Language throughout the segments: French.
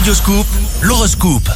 Radioscoop, l'horoscope.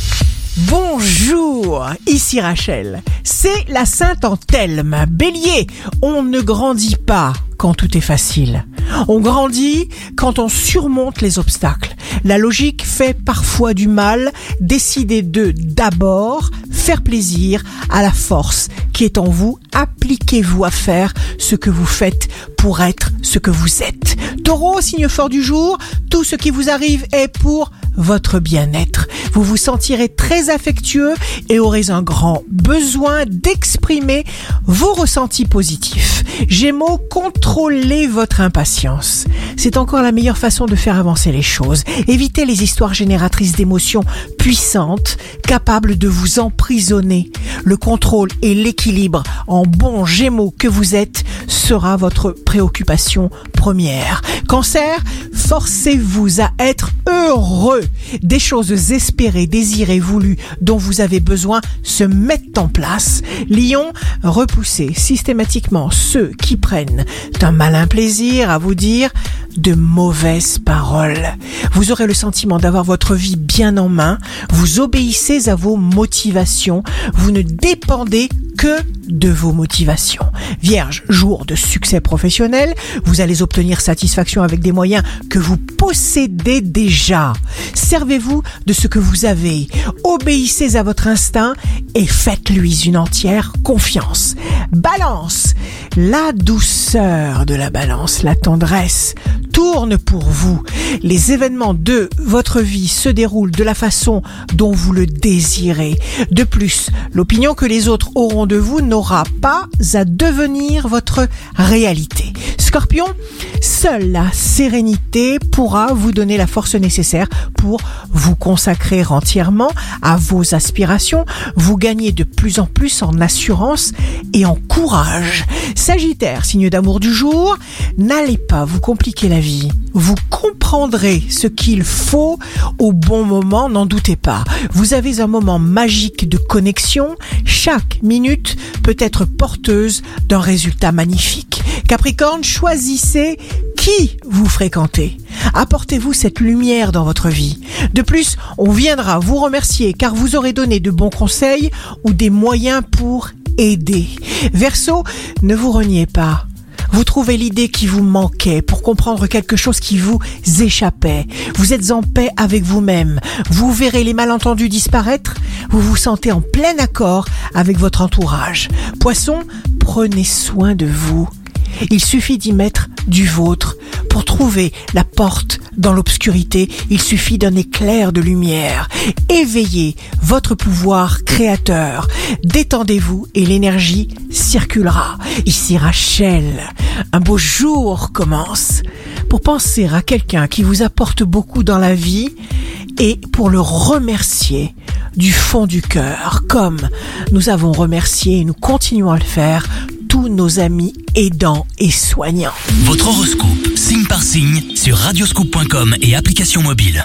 Bonjour, ici Rachel. C'est la Sainte Anthelme. Bélier, on ne grandit pas quand tout est facile. On grandit quand on surmonte les obstacles. La logique fait parfois du mal. Décidez de d'abord faire plaisir à la force qui est en vous. Appliquez-vous à faire ce que vous faites pour être ce que vous êtes. Taureau, signe fort du jour, tout ce qui vous arrive est pour votre bien-être. Vous vous sentirez très affectueux et aurez un grand besoin d'exprimer vos ressentis positifs. Gémeaux, contrôlez votre impatience. C'est encore la meilleure façon de faire avancer les choses. Évitez les histoires génératrices d'émotions puissantes, capables de vous emprisonner. Le contrôle et l'équilibre en bon Gémeaux que vous êtes sera votre préoccupation première. Cancer, forcez-vous à être heureux. Des choses espérées, désirées, voulues, dont vous avez besoin se mettent en place. Lion, repoussez systématiquement ceux qui prennent un malin plaisir à vous dire de mauvaises paroles. Vous aurez le sentiment d'avoir votre vie bien en main. Vous obéissez à vos motivations. Vous ne dépendez que de vos motivations. Vierge, jour de succès professionnel, vous allez obtenir satisfaction avec des moyens que vous possédez déjà. Servez-vous de ce que vous avez, obéissez à votre instinct et faites-lui une entière confiance. Balance, la douceur de la balance, la tendresse, tourne pour vous. Les événements de votre vie se déroulent de la façon dont vous le désirez. De plus, l'opinion que les autres auront de vous n'aura pas à devenir votre réalité. Scorpion, seule la sérénité pourra vous donner la force nécessaire pour vous consacrer entièrement à vos aspirations, vous gagnez de plus en plus en assurance et en courage. Sagittaire, signe d'amour du jour, n'allez pas vous compliquer la vie. Vous comprendrez ce qu'il faut au bon moment, n'en doutez pas. Vous avez un moment magique de connexion. Chaque minute peut être porteuse d'un résultat magnifique. Capricorne, choisissez qui vous fréquentez. Apportez-vous cette lumière dans votre vie. De plus, on viendra vous remercier car vous aurez donné de bons conseils ou des moyens pour aider. Verseau, ne vous reniez pas. Vous trouvez l'idée qui vous manquait pour comprendre quelque chose qui vous échappait. Vous êtes en paix avec vous-même. Vous verrez les malentendus disparaître. Vous vous sentez en plein accord avec votre entourage. Poisson, prenez soin de vous. Il suffit d'y mettre du vôtre. Pour trouver la porte dans l'obscurité, il suffit d'un éclair de lumière. Éveillez votre pouvoir créateur. Détendez-vous et l'énergie circulera. Ici Rachel, un beau jour commence. Pour penser à quelqu'un qui vous apporte beaucoup dans la vie et pour le remercier du fond du cœur, comme nous avons remercié et nous continuons à le faire tous nos amis aidants et soignants. Votre horoscope, signe par signe, sur radioscoop.com et application mobile.